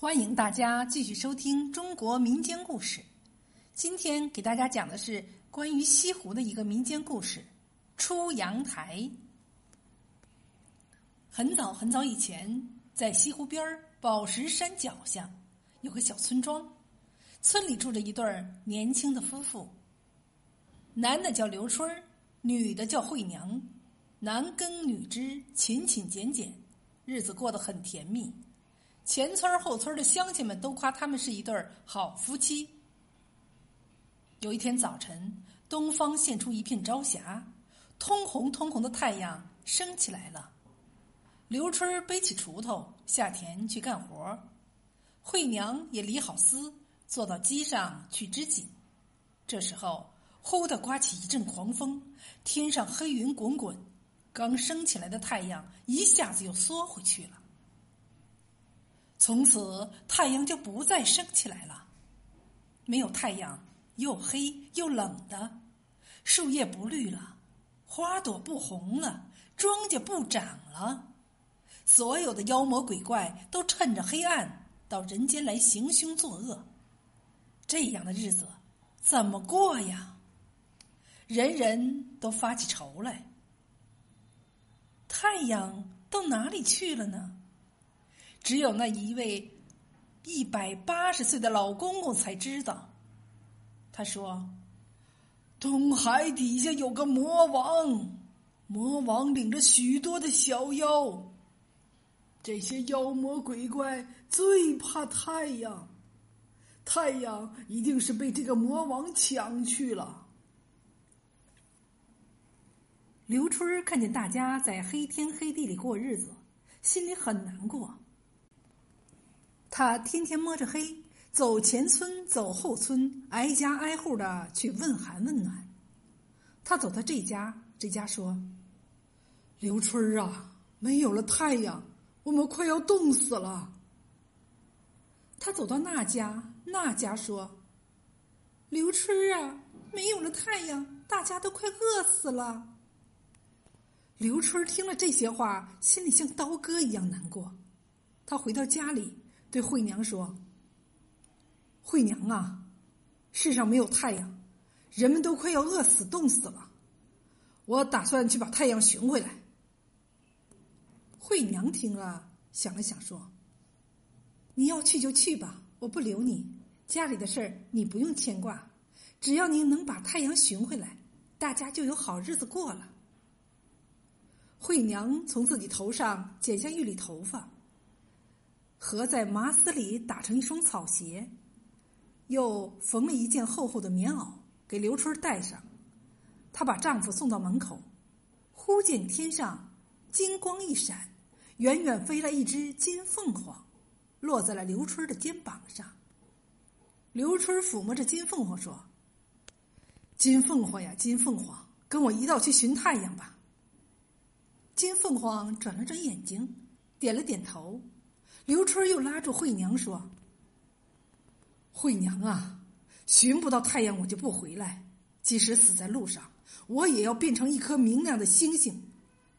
欢迎大家继续收听中国民间故事。今天给大家讲的是关于西湖的一个民间故事——出阳台。很早很早以前，在西湖边宝石山脚下有个小村庄，村里住着一对年轻的夫妇。男的叫刘春女的叫慧娘，男耕女织，勤勤俭俭，日子过得很甜蜜。前村后村的乡亲们都夸他们是一对好夫妻。有一天早晨，东方现出一片朝霞，通红通红的太阳升起来了。刘春背起锄头下田去干活，惠娘也理好丝，坐到机上去织锦。这时候，忽的刮起一阵狂风，天上黑云滚滚，刚升起来的太阳一下子又缩回去了。从此，太阳就不再升起来了。没有太阳，又黑又冷的，树叶不绿了，花朵不红了，庄稼不长了。所有的妖魔鬼怪都趁着黑暗到人间来行凶作恶。这样的日子怎么过呀？人人都发起愁来。太阳到哪里去了呢？只有那一位一百八十岁的老公公才知道。他说：“东海底下有个魔王，魔王领着许多的小妖。这些妖魔鬼怪最怕太阳，太阳一定是被这个魔王抢去了。”刘春看见大家在黑天黑地里过日子，心里很难过。他天天摸着黑，走前村，走后村，挨家挨户的去问寒问暖。他走到这家，这家说：“刘春儿啊，没有了太阳，我们快要冻死了。”他走到那家，那家说：“刘春儿啊，没有了太阳，大家都快饿死了。”刘春听了这些话，心里像刀割一样难过。他回到家里。对慧娘说：“慧娘啊，世上没有太阳，人们都快要饿死、冻死了。我打算去把太阳寻回来。”慧娘听了，想了想说：“你要去就去吧，我不留你。家里的事儿你不用牵挂，只要您能把太阳寻回来，大家就有好日子过了。”慧娘从自己头上剪下一缕头发。和在麻丝里打成一双草鞋，又缝了一件厚厚的棉袄给刘春带上。她把丈夫送到门口，忽见天上金光一闪，远远飞来一只金凤凰，落在了刘春的肩膀上。刘春抚摸着金凤凰说：“金凤凰呀，金凤凰，跟我一道去寻太阳吧。”金凤凰转了转眼睛，点了点头。刘春又拉住慧娘说：“慧娘啊，寻不到太阳，我就不回来。即使死在路上，我也要变成一颗明亮的星星，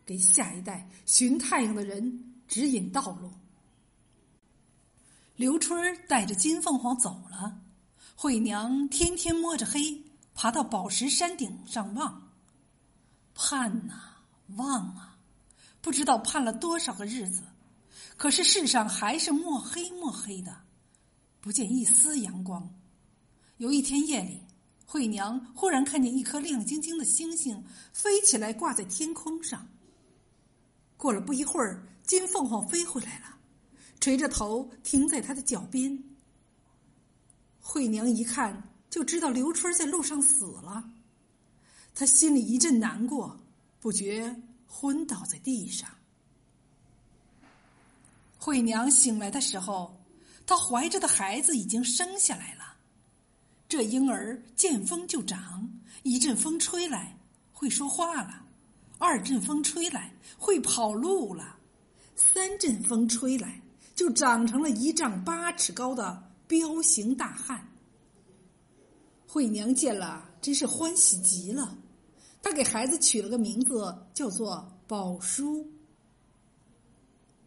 给下一代寻太阳的人指引道路。”刘春带着金凤凰走了，慧娘天天摸着黑，爬到宝石山顶上望，盼呐望啊，不知道盼了多少个日子。可是世上还是墨黑墨黑的，不见一丝阳光。有一天夜里，慧娘忽然看见一颗亮晶晶的星星飞起来，挂在天空上。过了不一会儿，金凤凰飞回来了，垂着头停在她的脚边。慧娘一看就知道刘春在路上死了，她心里一阵难过，不觉昏倒在地上。慧娘醒来的时候，她怀着的孩子已经生下来了。这婴儿见风就长，一阵风吹来会说话了，二阵风吹来会跑路了，三阵风吹来就长成了一丈八尺高的彪形大汉。慧娘见了，真是欢喜极了，她给孩子取了个名字，叫做宝叔。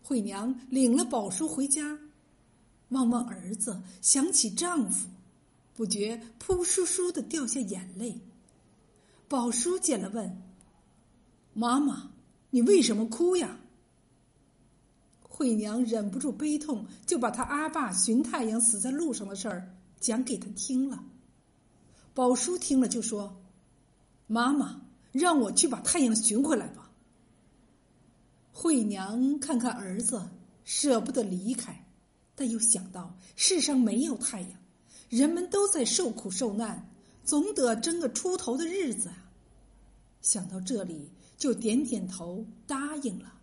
惠娘领了宝叔回家，望望儿子，想起丈夫，不觉扑簌簌的掉下眼泪。宝叔见了问：“妈妈，你为什么哭呀？”惠娘忍不住悲痛，就把他阿爸寻太阳死在路上的事儿讲给他听了。宝叔听了就说：“妈妈，让我去把太阳寻回来吧。”惠娘看看儿子，舍不得离开，但又想到世上没有太阳，人们都在受苦受难，总得争个出头的日子啊。想到这里，就点点头答应了。